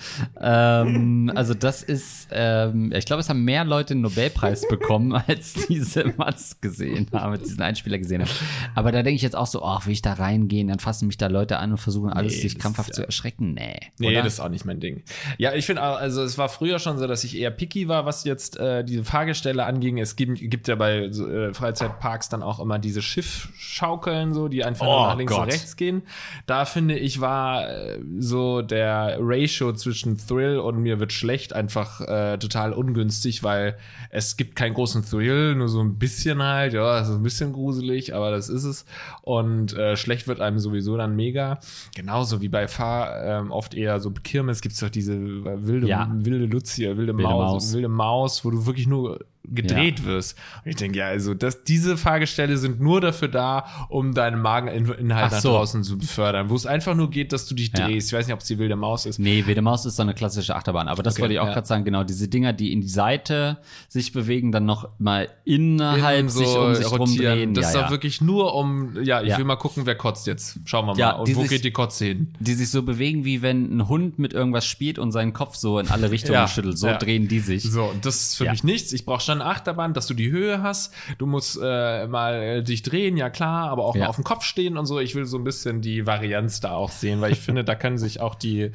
Ähm, also das ist, ähm, ich glaube, es haben mehr Leute einen Nobelpreis bekommen, als diese Maske gesehen haben, diesen Einspieler gesehen haben. Aber da denke ich jetzt auch so, ach, will ich da reingehen, dann fassen mich da Leute an und versuchen alles nee, sich krampfhaft ja. zu erschrecken. Nee. Nee, oder? das ist auch nicht mein Ding. Ja, ich finde, also es war früher schon so, dass ich eher picky war, was jetzt äh, diese Fahrgestelle anging. Es gibt, gibt ja bei äh, Freizeitparks dann auch immer diese Schiffschaukeln, so, die einfach oh, nach links Gott. und rechts gehen. Da finde ich, war äh, so der Ratio zwischen Thrill und mir wird schlecht einfach äh, total ungünstig, weil es gibt keinen großen Thrill, nur so ein bisschen halt, ja, so ein bisschen gruselig, aber das ist es. und äh, schlecht wird einem sowieso dann mega. Genauso wie bei Fahr ähm, oft eher so Kirmes gibt es doch diese äh, wilde, Ja. wilde Luzi, wilde, Wilde Maus, Maus. wilde Maus, wo du wirklich nur gedreht wirst. Und ich denke, ja, also das, diese Fahrgestelle sind nur dafür da, um deinen Mageninhalt Ach nach so. draußen zu befördern, wo es einfach nur geht, dass du dich Ja. drehst. Ich weiß nicht, ob es die wilde Maus ist. Nee, Wilde Maus ist so eine klassische Achterbahn. Aber das Okay, wollte ich auch ja. gerade sagen, genau, diese Dinger, die in die Seite sich bewegen, dann noch mal innerhalb Innen sich um sich rumdrehen. Das ja, ist ja. doch wirklich nur um, ja, ich Ja. will mal gucken, wer kotzt jetzt. Schauen wir mal. Ja, Und wo sich- geht die Kotze hin? die sich so bewegen, wie wenn ein Hund mit irgendwas spielt und seinen Kopf so in alle Richtungen Ja, schüttelt. So ja. drehen die sich. So, und das ist für Ja. mich nichts. Ich brauche schon eine Achterbahn, dass du die Höhe hast. Du musst äh, mal äh, dich drehen, ja klar, aber auch Ja. mal auf dem Kopf stehen und so. Ich will so ein bisschen die Varianz da auch sehen, weil ich [LAUGHS] finde, da können sich auch die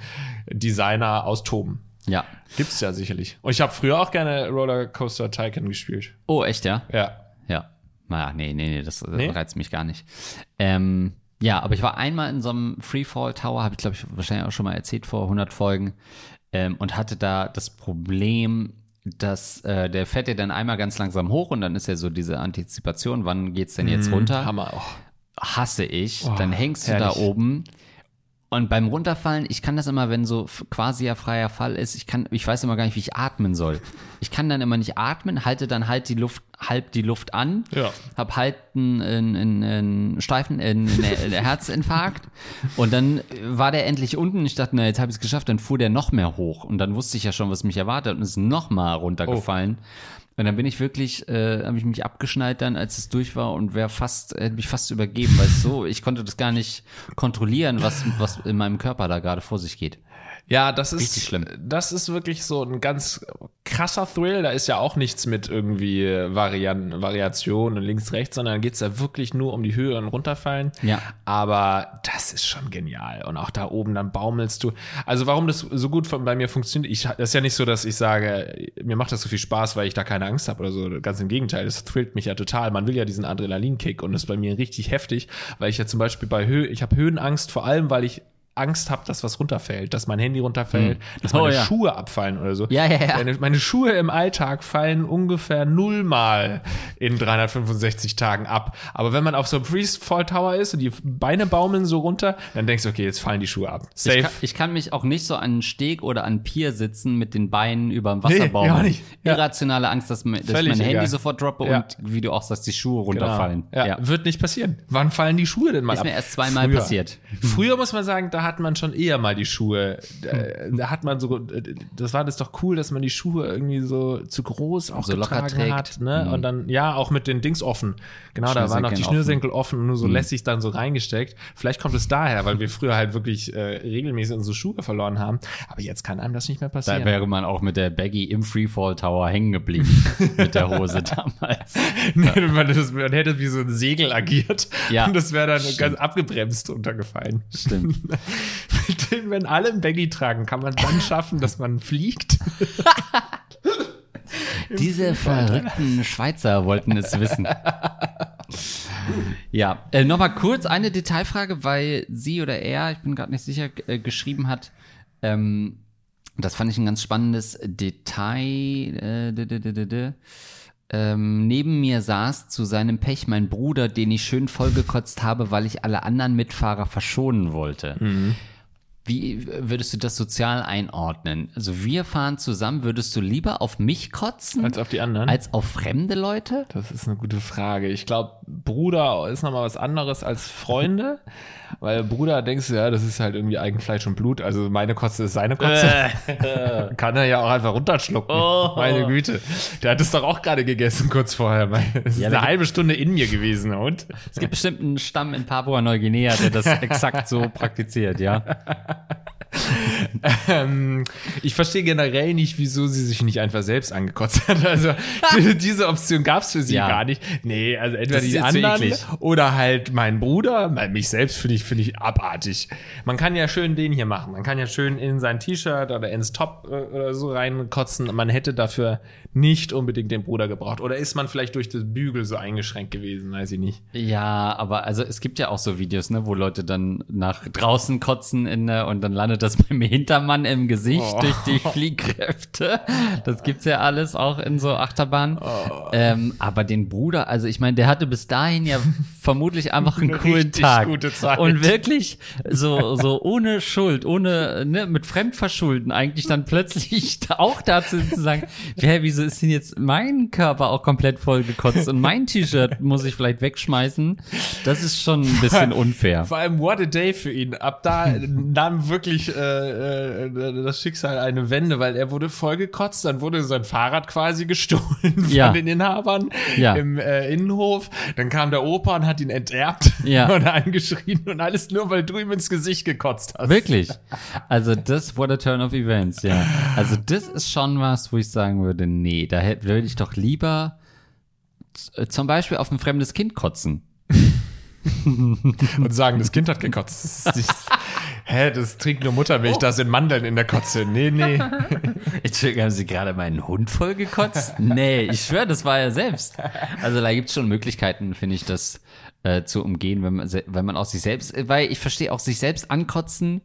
Designer austoben. Ja. Gibt's ja sicherlich. Und ich habe früher auch gerne Rollercoaster Tycoon gespielt. Oh, echt, ja? Ja. Ja. Naja, nee, nee, nee, das Nee? reizt mich gar nicht. Ähm, ja, aber ich war einmal in so einem Freefall Tower, habe ich glaube ich wahrscheinlich auch schon mal erzählt vor 100 Folgen, ähm, und hatte da das Problem, dass äh, der fährt ja dann einmal ganz langsam hoch und dann ist ja so diese Antizipation, wann geht's denn jetzt runter? Hammer auch. hasse ich. Oh, dann hängst du herrlich. da oben. Und beim Runterfallen, ich kann das immer, wenn so quasi ja freier Fall ist, ich kann, ich weiß immer gar nicht, wie ich atmen soll. Ich kann dann immer nicht atmen, halte dann halt die Luft, halb die Luft an, Ja. hab halt einen, einen, einen, steifen, einen, einen Herzinfarkt und dann war der endlich unten. Ich dachte, na, jetzt habe ich es geschafft. Dann fuhr der noch mehr hoch und dann wusste ich ja schon, was mich erwartet und ist noch mal runtergefallen. Und dann bin ich wirklich, äh, habe ich mich abgeschnallt dann, als es durch war und wäre fast, hätte mich fast übergeben, weil so, ich konnte das gar nicht kontrollieren, was, was in meinem Körper da gerade vor sich geht. Ja, das ist Richtig schlimm. Das ist wirklich so ein ganz krasser Thrill. Da ist ja auch nichts mit irgendwie Varian Variationen links, rechts, sondern geht's da wirklich nur um die Höhe und runterfallen. Ja. Aber das ist schon genial. Und auch da oben, dann baumelst du. Also warum das so gut bei mir funktioniert, ich, das ist ja nicht so, dass ich sage, mir macht das so viel Spaß, weil ich da keine Angst habe oder so. Ganz im Gegenteil, das thrillt mich ja total. Man will ja diesen Adrenalinkick und das ist bei mir richtig heftig, weil ich ja zum Beispiel bei Höhe, ich habe Höhenangst, vor allem, weil ich Angst habe, dass was runterfällt, dass mein Handy runterfällt, dass Oh, meine ja. Schuhe abfallen oder so. Ja, ja, ja. Meine, meine Schuhe im Alltag fallen ungefähr nullmal in 365 Tagen ab. Aber wenn man auf so einem Freefall Tower ist und die Beine baumeln so runter, dann denkst du, okay, jetzt fallen die Schuhe ab. Ich Safe. kann, ich kann mich auch nicht so an einen Steg oder an einen Pier sitzen mit den Beinen über dem Nee, Wasserbaum. ja. Irrationale Angst, dass, dass ich mein Handy egal. sofort droppe Ja. und wie du auch sagst, die Schuhe Genau. runterfallen. Ja, wird nicht passieren. Wann fallen die Schuhe denn mal Ist ab? mir erst zweimal Früher. passiert. Früher muss man sagen, da hat man schon eher mal die Schuhe. Da, da hat man so, das war das doch cool, dass man die Schuhe irgendwie so zu groß auch So locker getragen trägt. hat. Ne? Mhm. Und dann, ja, auch mit den Dings offen. Genau, da waren noch die Schnürsenkel offen und nur so lässig dann so reingesteckt. Vielleicht kommt es daher, weil wir früher halt wirklich äh, regelmäßig unsere Schuhe verloren haben. Aber jetzt kann einem das nicht mehr passieren. Da wäre man auch mit der Baggy im Freefall Tower hängen geblieben. [LAUGHS] mit der Hose damals. [LAUGHS] Nee, man, das, man hätte wie so ein Segel agiert. Ja. Und das wäre dann ganz abgebremst runtergefallen. Stimmt. [LAUGHS] Mit dem, wenn alle ein Baggy tragen, kann man dann schaffen, dass man fliegt. Diese verrückten Schweizer wollten es wissen. Ja, äh, nochmal kurz eine Detailfrage, weil sie oder er, ich bin gerade nicht sicher, äh, geschrieben hat, ähm, das fand ich ein ganz spannendes Detail. Äh, d- d- d- d- d- ähm, neben mir saß zu seinem Pech mein Bruder, den ich schön vollgekotzt habe, weil ich alle anderen Mitfahrer verschonen wollte. Wie würdest du das sozial einordnen? Also wir fahren zusammen, würdest du lieber auf mich kotzen Als auf die anderen? als auf fremde Leute? Das ist eine gute Frage. Ich glaube, Bruder ist nochmal was anderes als Freunde. [LAUGHS] Weil Bruder denkst du, ja, das ist halt irgendwie Eigenfleisch und Blut. Also meine Kotze ist seine Kotze. [LAUGHS] [LAUGHS] Kann er ja auch einfach runterschlucken. Oh. Meine Güte. Der hat es doch auch gerade gegessen, kurz vorher. Es ist Ja, eine halbe Stunde in mir gewesen. Und? Es gibt bestimmt einen Stamm in Papua-Neuguinea, der das exakt so praktiziert, ja. Ähm, ich verstehe generell nicht, wieso sie sich nicht einfach selbst angekotzt hat. Also die, [LAUGHS] diese Option gab es für sie Ja. gar nicht. Nee, also entweder die anderen oder halt mein Bruder. Weil mich selbst finde ich, finde ich abartig. Man kann ja schön den hier machen. Man kann ja schön in sein T-Shirt oder ins Top äh, oder so reinkotzen. Man hätte dafür nicht unbedingt den Bruder gebraucht. Oder ist man vielleicht durch das Bügel so eingeschränkt gewesen? Weiß ich nicht. Ja, aber also es gibt ja auch so Videos, ne, wo Leute dann nach draußen kotzen in, der- und dann landet das beim Hintermann im Gesicht Oh. durch die [LAUGHS] Fliehkräfte. Das gibt's ja alles auch in so Achterbahnen. Oh. Ähm, aber den Bruder, also ich meine, der hatte bis dahin ja vermutlich einfach einen Eine coolen Tag. gute Zeit. Und wirklich so, so ohne Schuld, ohne, ne, mit Fremdverschulden eigentlich dann plötzlich auch dazu zu sagen, [LAUGHS] hä, wieso ist denn jetzt mein Körper auch komplett voll gekotzt und mein T-Shirt muss ich vielleicht wegschmeißen? Das ist schon ein bisschen unfair. Vor allem, what a day für ihn. Ab da [LAUGHS] nahm wirklich äh, äh, das Schicksal eine Wende, weil er wurde vollgekotzt, dann wurde sein Fahrrad quasi gestohlen [LAUGHS] Ja. von den Inhabern Ja. im äh, Innenhof. Dann kam der Opa und hat ihn enterbt [LAUGHS] Ja. und angeschrien und alles nur, weil du ihm ins Gesicht gekotzt hast. Wirklich. Also das, what a turn of events, ja. Also das ist schon was, wo ich sagen würde, nee, da hätte- würde ich doch lieber z- zum Beispiel auf ein fremdes Kind kotzen. [LAUGHS] Und sagen, das Kind hat gekotzt. Hä, das trinkt nur Muttermilch, Oh. da sind Mandeln in der Kotze. Nee, nee. [LAUGHS] Entschuldigung, haben Sie gerade meinen Hund voll gekotzt? Nee, ich schwöre, das war er selbst. Also da gibt es schon Möglichkeiten, finde ich, das äh, zu umgehen, wenn man, wenn man auch sich selbst, weil ich verstehe auch sich selbst ankotzen.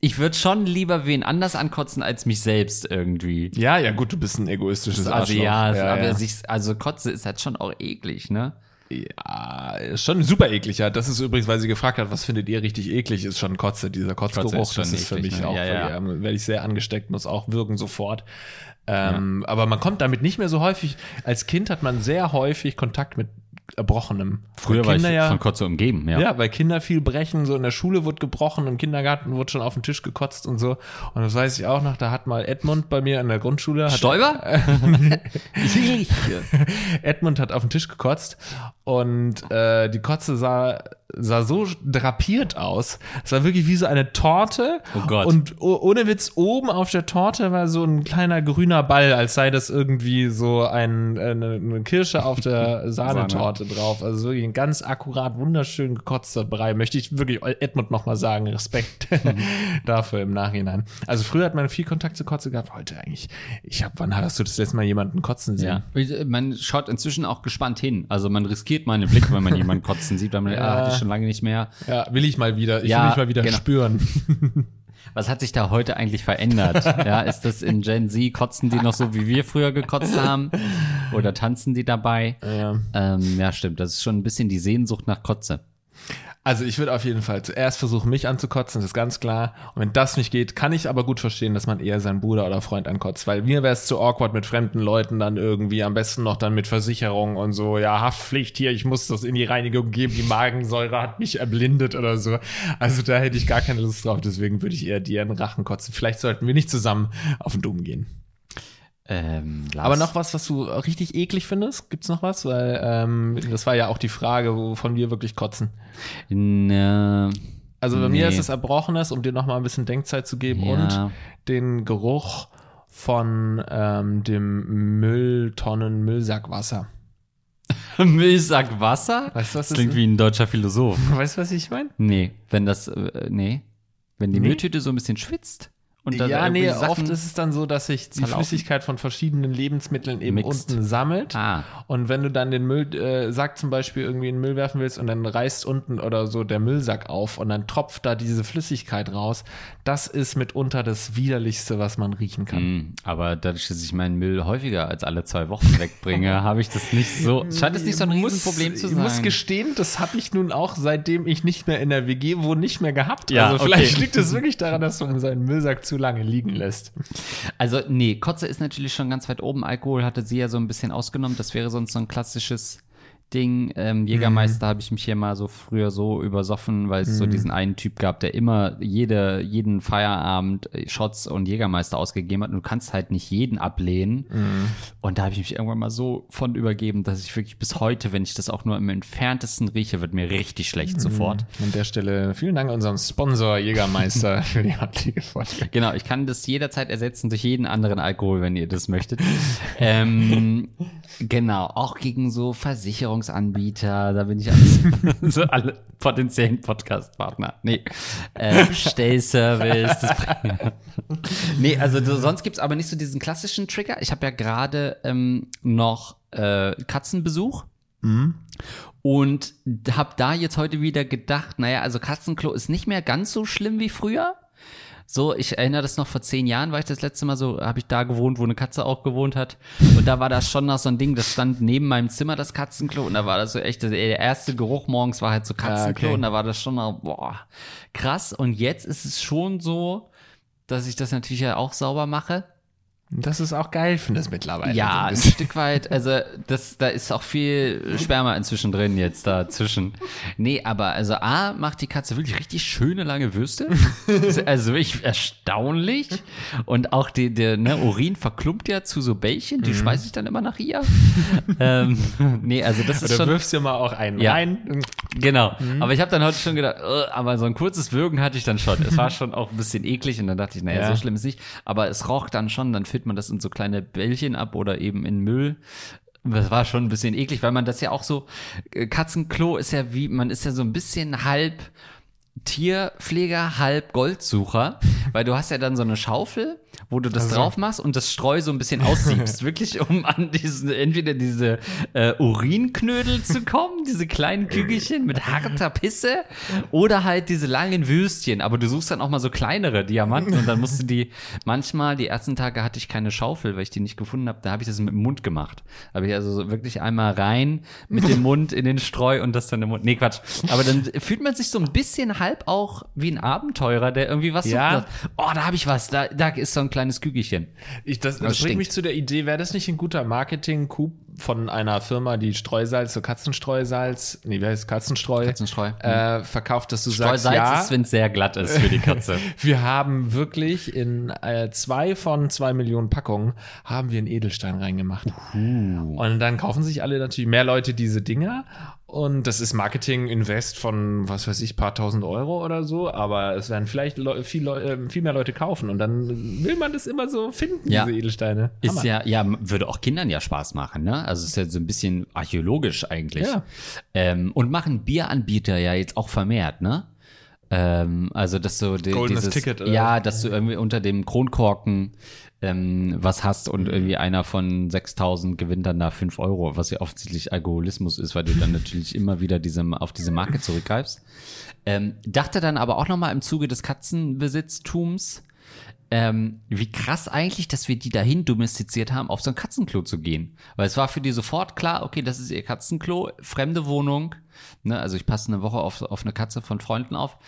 Ich würde schon lieber wen anders ankotzen als mich selbst irgendwie. Ja, ja, gut, du bist ein egoistisches Also Arschloch. ja, ja, aber ja. sich, also Kotze ist halt schon auch eklig, ne? Ja, ist schon super eklig, ja. Das ist übrigens, weil sie gefragt hat, was findet ihr richtig eklig, ist schon Kotze, dieser Kotzgeruch. Ist das ist für mich ne? auch, Ja, ja. ähm, werde ich sehr angesteckt, muss auch wirken sofort. Ähm, Aber man kommt damit nicht mehr so häufig. Als Kind hat man sehr häufig Kontakt mit Erbrochenem. Früher war ich Kinder ja, von Kotze umgeben, ja. ja, weil Kinder viel brechen, so in der Schule wurde gebrochen, im Kindergarten wurde schon auf den Tisch gekotzt und so. Und das weiß ich auch noch, da hat mal Edmund bei mir in der Grundschule. Hat, Stoiber? [LAUGHS] Edmund hat auf den Tisch gekotzt und äh, die Kotze sah, sah so drapiert aus. Es war wirklich wie so eine Torte. Oh Gott. Und ohne Witz, oben auf der Torte war so ein kleiner grüner Ball, als sei das irgendwie so ein, eine, eine Kirsche auf der [LAUGHS] Sahnetorte drauf. Also wirklich ein ganz akkurat, wunderschön gekotzter Brei. Möchte ich wirklich Edmund nochmal sagen. Respekt [LAUGHS] dafür im Nachhinein. Also früher hat man viel Kontakt zu Kotze gehabt. Heute eigentlich, ich hab, wann hast du das letzte Mal jemanden kotzen sehen? Ja. Man schaut inzwischen auch gespannt hin. Also man riskiert mal einen Blick, wenn man jemanden kotzen sieht, weil man, Ja. ah, hatte ich schon lange nicht mehr. Ja, will ich mal wieder. Ich Ja, will mich mal wieder genau. spüren. [LAUGHS] Was hat sich da heute eigentlich verändert? ja, ist das in Gen Z, kotzen die noch so, wie wir früher gekotzt haben? Oder tanzen die dabei? Ja. Ähm, ja, stimmt. Das ist schon ein bisschen die Sehnsucht nach Kotze. Also ich würde auf jeden Fall zuerst versuchen, mich anzukotzen, das ist ganz klar. Und wenn das nicht geht, kann ich aber gut verstehen, dass man eher seinen Bruder oder Freund ankotzt. Weil mir wäre es zu awkward mit fremden Leuten dann irgendwie, am besten noch dann mit Versicherung und so, ja, Haftpflicht hier, ich muss das in die Reinigung geben, die Magensäure hat mich erblindet oder so. Also da hätte ich gar keine Lust drauf, deswegen würde ich eher dir in den Rachen kotzen. Vielleicht sollten wir nicht zusammen auf den Dom gehen. Ähm, Aber noch was, was du richtig eklig findest? Gibt's noch was? Weil ähm, das war ja auch die Frage, wovon wir wirklich kotzen. Ne, Also bei mir Nee. ist es Erbrochenes, um dir noch mal ein bisschen Denkzeit zu geben Ja. und den Geruch von ähm, dem Mülltonnen Müllsackwasser. [LAUGHS] Müllsack Wasser? Weißt du, was das klingt wie ein deutscher Philosoph. [LAUGHS] Weißt du, was ich meine? Nee, wenn das, äh, nee. Wenn die Nee. Mülltüte so ein bisschen schwitzt und dann Ja, nee, irgendwie oft Sachen- ist es dann so, dass sich die zerlaufen. Flüssigkeit von verschiedenen Lebensmitteln eben Mixt. unten sammelt. Ah. Und wenn du dann den Müll, äh, zum Beispiel irgendwie in den Müll werfen willst und dann reißt unten oder so der Müllsack auf und dann tropft da diese Flüssigkeit raus, das ist mitunter das widerlichste, was man riechen kann. Mm, Aber dadurch, dass ich meinen Müll häufiger als alle zwei Wochen wegbringe, [LAUGHS] habe ich das nicht so. Scheint es nicht so ein Ich muss- Riesenproblem zu Ich sein. muss gestehen, das habe ich nun auch, seitdem ich nicht mehr in der WG wohne, nicht mehr gehabt. Ja, also vielleicht okay. liegt es wirklich daran, dass man seinen Müllsack zu lange liegen lässt. Also, nee, Kotze ist natürlich schon ganz weit oben. Alkohol hatte sie ja so ein bisschen ausgenommen. Das wäre sonst so ein klassisches Ding. Ähm, Jägermeister habe ich mich hier mal so früher so übersoffen, weil es so diesen einen Typ gab, der immer jede, jeden Feierabend äh, Shots und Jägermeister ausgegeben hat. Und du kannst halt nicht jeden ablehnen. Und da habe ich mich irgendwann mal so von übergeben, dass ich wirklich bis heute, wenn ich das auch nur im entferntesten rieche, wird mir richtig schlecht sofort. An der Stelle vielen Dank unserem Sponsor Jägermeister [LAUGHS] für die heutige Folge. Genau, ich kann das jederzeit ersetzen durch jeden anderen Alkohol, wenn ihr das möchtet. ähm, [LAUGHS] genau, auch gegen so Versicherungsanbieter, da bin ich alles, [LAUGHS] so alle potenziellen Podcast-Partner. Nee, äh, [LAUGHS] Bestellservice. [LAUGHS] Nee, also so, sonst gibt's aber nicht so diesen klassischen Trigger. Ich habe ja gerade ähm, noch äh, Katzenbesuch. Und habe da jetzt heute wieder gedacht, naja, also Katzenklo ist nicht mehr ganz so schlimm wie früher. So, ich erinnere das noch vor zehn Jahren, war ich das letzte Mal so, habe ich da gewohnt, wo eine Katze auch gewohnt hat. Und da war das schon noch so ein Ding, das stand neben meinem Zimmer, das Katzenklo. Und da war das so echt, der erste Geruch morgens war halt so Katzenklo. okay. Und da war das schon noch, boah, krass. Und jetzt ist es schon so, dass ich das natürlich ja auch sauber mache. Das ist auch geil, finde ich mittlerweile. Ja, ein. Stück weit. Also, das, da ist auch viel Sperma inzwischen drin jetzt dazwischen. Nee, aber also A macht die Katze wirklich richtig schöne lange Würste. [LAUGHS] also wirklich erstaunlich. Und auch die, der ne, Urin verklumpt ja zu so Bällchen, die schmeiße ich dann immer nach ihr. [LAUGHS] ähm, nee, also das ist Oder schon. wirfst du mal auch einen Ja. rein. Genau. Aber ich habe dann heute schon gedacht, äh, aber so ein kurzes Würgen hatte ich dann schon. Es war schon auch ein bisschen eklig und dann dachte ich, naja, Ja. so schlimm ist nicht. Aber es roch dann schon, dann füllt man das in so kleine Bällchen ab oder eben in Müll. Das war schon ein bisschen eklig, weil man das ja auch so, äh, Katzenklo ist ja wie, man ist ja so ein bisschen halb Tierpfleger, halb Goldsucher, weil du hast ja dann so eine Schaufel, wo du das Also. drauf machst und das Streu so ein bisschen aussiebst, [LAUGHS] wirklich um an diesen, entweder diese äh, Urinknödel zu kommen, diese kleinen Kügelchen mit harter Pisse oder halt diese langen Würstchen, aber du suchst dann auch mal so kleinere Diamanten und dann musst du die, [LAUGHS] manchmal, die ersten Tage hatte ich keine Schaufel, weil ich die nicht gefunden habe, da habe ich das mit dem Mund gemacht. Habe ich also so wirklich einmal rein mit dem Mund in den Streu und das dann im Mund. Nee, Quatsch. Aber dann fühlt man sich so ein bisschen halb auch wie ein Abenteurer, der irgendwie was Ja. sucht. Oh, da habe ich was, da, da ist so ein kleines Kügelchen. Ich, das, Das das bringt mich zu der Idee, wäre das nicht ein guter Marketing-Coup von einer Firma, die Streusalz, so Katzenstreusalz, nee, wie heißt? Katzenstreu, Katzenstreu. Äh, verkauft, dass du sagst, Streusalz ja, ist, wenn es sehr glatt ist für die Katze. [LAUGHS] wir haben wirklich in äh, zwei von zwei Millionen Packungen haben wir einen Edelstein reingemacht. Und dann kaufen sich alle natürlich mehr Leute diese Dinger. Und das ist Marketing-Invest von, was weiß ich, paar tausend Euro oder so. Aber es werden vielleicht Leu viel, Leu äh, viel mehr Leute kaufen. Und dann will man das immer so finden, Ja. diese Edelsteine. Ist Hammer. ja, ja, würde auch Kindern ja Spaß machen, ne? Also ist ja so ein bisschen archäologisch eigentlich. Ja. Ähm, und machen Bieranbieter ja jetzt auch vermehrt, ne? Ähm, also dass du die, Goldenes dieses, Ticket, oder? ja, dass du irgendwie unter dem Kronkorken ähm, was hast und irgendwie einer von 6000 gewinnt dann da 5 Euro, was ja offensichtlich Alkoholismus ist, weil du dann natürlich immer wieder diesem, auf diese Marke zurückgreifst. Ähm, dachte dann aber auch nochmal im Zuge des Katzenbesitztums, ähm, wie krass eigentlich, dass wir die dahin domestiziert haben, auf so ein Katzenklo zu gehen. Weil es war für die sofort klar, okay, das ist ihr Katzenklo, fremde Wohnung. Ne, also ich passe eine Woche auf, auf eine Katze von Freunden auf.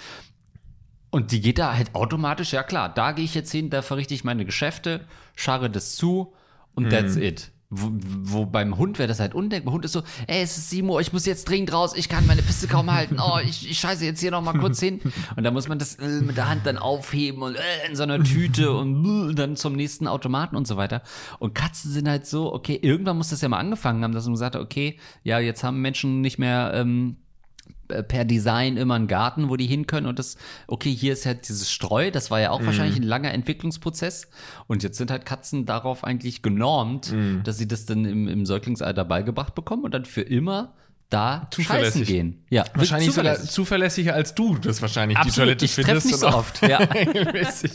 Und die geht da halt automatisch, ja klar, da gehe ich jetzt hin, da verrichte ich meine Geschäfte, scharre das zu und that's it. Wo, wo beim Hund wäre das halt undenkbar. Hund ist so, ey, es ist 7 Uhr, ich muss jetzt dringend raus, ich kann meine Piste kaum halten. Oh, ich, ich scheiße jetzt hier noch mal kurz hin. [LAUGHS] Und da muss man das äh, mit der Hand dann aufheben und äh, in so einer Tüte und äh, dann zum nächsten Automaten und so weiter. Und Katzen sind halt so, okay, irgendwann muss das ja mal angefangen haben, dass man gesagt hat, okay, ja, jetzt haben Menschen nicht mehr ähm, äh, per Design immer einen Garten, wo die hin können und das, okay, hier ist halt dieses Streu, das war ja auch wahrscheinlich ein langer Entwicklungsprozess. Und jetzt sind halt Katzen darauf eigentlich genormt, dass sie das dann im, im Säuglingsalter beigebracht bekommen und dann für immer da Zuverlässig. scheißen gehen. Ja, Wahrscheinlich sogar zuverlässig. zuverlässiger als du das wahrscheinlich die Absolut, Toilette ich findest. nicht so oft. Ja. [LAUGHS] regelmäßig.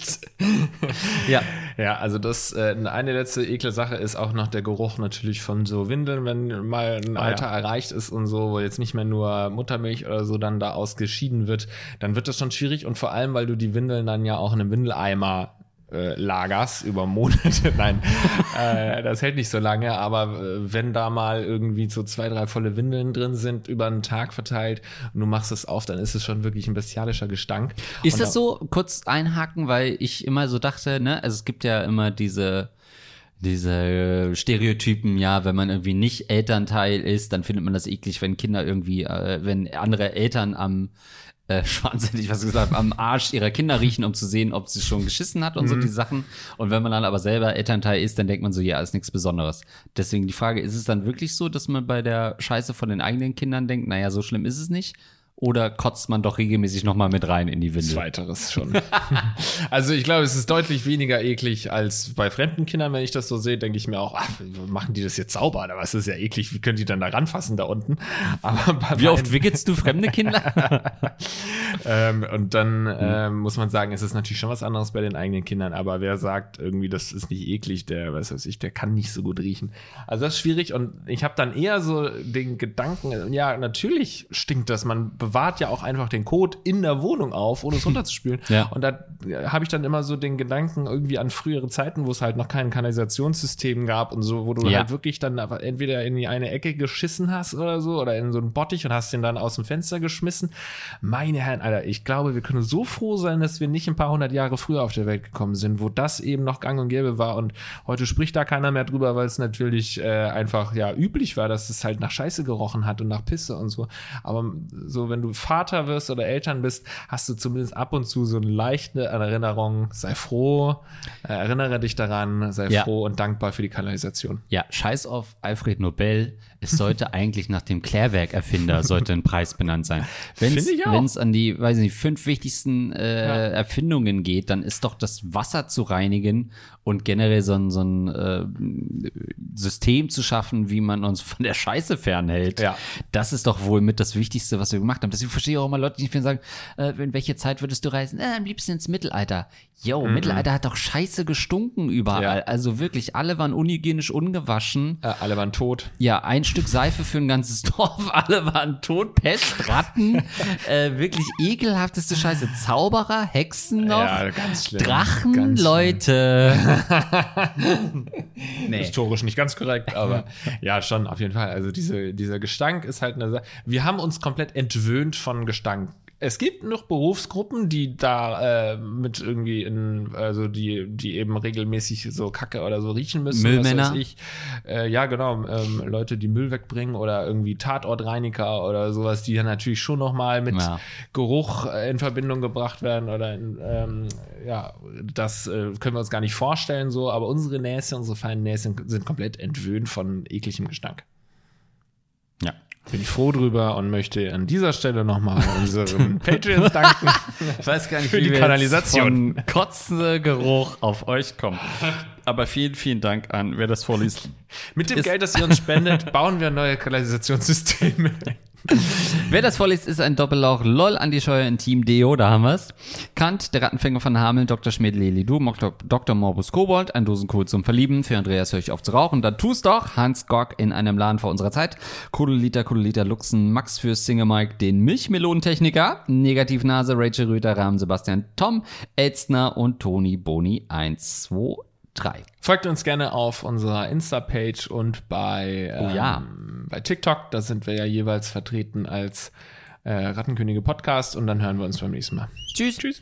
ja. Ja, also das äh, eine letzte ekle Sache ist auch noch der Geruch natürlich von so Windeln, wenn mal ein Ah, Alter ja. erreicht ist und so, wo jetzt nicht mehr nur Muttermilch oder so dann da ausgeschieden wird, dann wird das schon schwierig und vor allem, weil du die Windeln dann ja auch in einem Windeleimer äh, lagerst über Monate. [LAUGHS] Nein, äh, das hält nicht so lange, aber äh, wenn da mal irgendwie so zwei, drei volle Windeln drin sind, über einen Tag verteilt und du machst es auf, dann ist es schon wirklich ein bestialischer Gestank. Ist Und das so, kurz einhaken, weil ich immer so dachte, ne, also es gibt ja immer diese, diese Stereotypen, ja, wenn man irgendwie nicht Elternteil ist, dann findet man das eklig, wenn Kinder irgendwie, äh, wenn andere Eltern am äh, Schwanz hätte ich was gesagt, am Arsch ihrer Kinder riechen, um zu sehen, ob sie schon geschissen hat und so die Sachen. Und wenn man dann aber selber Elternteil ist, dann denkt man so, ja, ist nichts Besonderes. Deswegen die Frage, ist es dann wirklich so, dass man bei der Scheiße von den eigenen Kindern denkt, naja, so schlimm ist es nicht? Oder kotzt man doch regelmäßig nochmal mit rein in die Windel? Zweiteres schon. [LAUGHS] also ich glaube, es ist deutlich weniger eklig als bei fremden Kindern, wenn ich das so sehe, denke ich mir auch, ach, machen die das jetzt sauber oder was? Das ist ja eklig, wie können die dann da ranfassen da unten? [LAUGHS] Aber Wie oft wickelst du fremde Kinder? [LAUGHS] ähm, und dann mhm. ähm, muss man sagen, es ist natürlich schon was anderes bei den eigenen Kindern, aber wer sagt irgendwie, das ist nicht eklig, der, was weiß ich, der kann nicht so gut riechen. Also das ist schwierig und ich habe dann eher so den Gedanken, ja, natürlich stinkt das, man bewahrt ja auch einfach den Kot in der Wohnung auf, ohne es [LAUGHS] runterzuspülen. ja. Und da habe ich dann immer so den Gedanken irgendwie an frühere Zeiten, wo es halt noch kein Kanalisationssystem gab und so, wo du ja. halt wirklich dann entweder in die eine Ecke geschissen hast oder so oder in so einen Bottich und hast den dann aus dem Fenster geschmissen. Meine Herren, Alter, ich glaube, wir können so froh sein, dass wir nicht ein paar hundert Jahre früher auf der Welt gekommen sind, wo das eben noch gang und gäbe war und heute spricht da keiner mehr drüber, weil es natürlich äh, einfach ja üblich war, dass es halt nach Scheiße gerochen hat und nach Pisse und so. Aber so, wenn du Vater wirst oder Eltern bist, hast du zumindest ab und zu so eine leichte Erinnerung, sei froh, äh, erinnere dich daran, sei ja. froh und dankbar für die Kanalisation. Ja, scheiß auf Alfred Nobel. Es sollte [LAUGHS] eigentlich nach dem Klärwerk-Erfinder sollte ein Preis benannt sein. Wenn es an die, weiß nicht, fünf wichtigsten äh, ja. Erfindungen geht, dann ist doch das Wasser zu reinigen und generell so ein, so ein äh, System zu schaffen, wie man uns von der Scheiße fernhält. Ja. Das ist doch wohl mit das Wichtigste, was wir gemacht haben. Deswegen verstehe ich auch immer Leute, die nicht sagen, äh, in welche Zeit würdest du reisen? Äh, am liebsten ins Mittelalter. Yo, mhm. Mittelalter hat doch Scheiße gestunken überall. Ja. Also wirklich, alle waren unhygienisch ungewaschen. Äh, alle waren tot. Ja, ein Stück Seife für ein ganzes [LAUGHS] Dorf, alle waren tot, Pest, Ratten, äh, wirklich ekelhafteste Scheiße. Zauberer, Hexen noch, ja, ganz schlimm. Drachen, ganz Leute. [LAUGHS] nee. Historisch nicht ganz korrekt, aber ja, schon auf jeden Fall. Also diese, dieser Gestank ist halt eine Sache. Wir haben uns komplett entwöhnt von Gestank es gibt noch Berufsgruppen, die da äh, mit irgendwie in, also die, die eben regelmäßig so Kacke oder so riechen müssen. Müllmänner. ich. Äh, ja, genau. Ähm, Leute, die Müll wegbringen oder irgendwie Tatortreiniger oder sowas, die dann natürlich schon nochmal mit ja. Geruch äh, in Verbindung gebracht werden oder in, ähm, ja, das äh, können wir uns gar nicht vorstellen so, aber unsere Näse, unsere feinen Näse sind komplett entwöhnt von ekligem Gestank. Ja bin ich froh drüber und möchte an dieser Stelle nochmal unseren [LAUGHS] Patreons danken. Ich weiß gar nicht, für wie die wir Kanalisation. von Kotzengeruch auf euch kommen. Aber vielen, vielen Dank an, wer das vorliest. Mit dem Geld, das ihr uns spendet, bauen wir neue Kanalisationssysteme. [LAUGHS] [LAUGHS] Wer das vorliest, ist ein Doppellauch. LOL, Andi Scheuer in Team Deo, da haben wir's. Kant, der Rattenfänger von Hameln, Dr. Schmidt, Leli Du, Dr. Morbus Kobold, ein Dosenkohl zum Verlieben, für Andreas höre ich auf zu rauchen, dann tust doch, Hans Gock in einem Laden vor unserer Zeit, Kudeliter, Kudeliter, Luxen, Max für Single Mike, den Milchmelonentechniker, Negativnase, Rachel Rüther, Rahmen, Sebastian, Tom, Elstner und Toni Boni 1, 2, 3. Folgt uns gerne auf unserer Insta-Page und bei, ähm, oh ja. bei TikTok. Da sind wir ja jeweils vertreten als äh, Rattenkönige Podcast und dann hören wir uns beim nächsten Mal. Tschüss. Tschüss.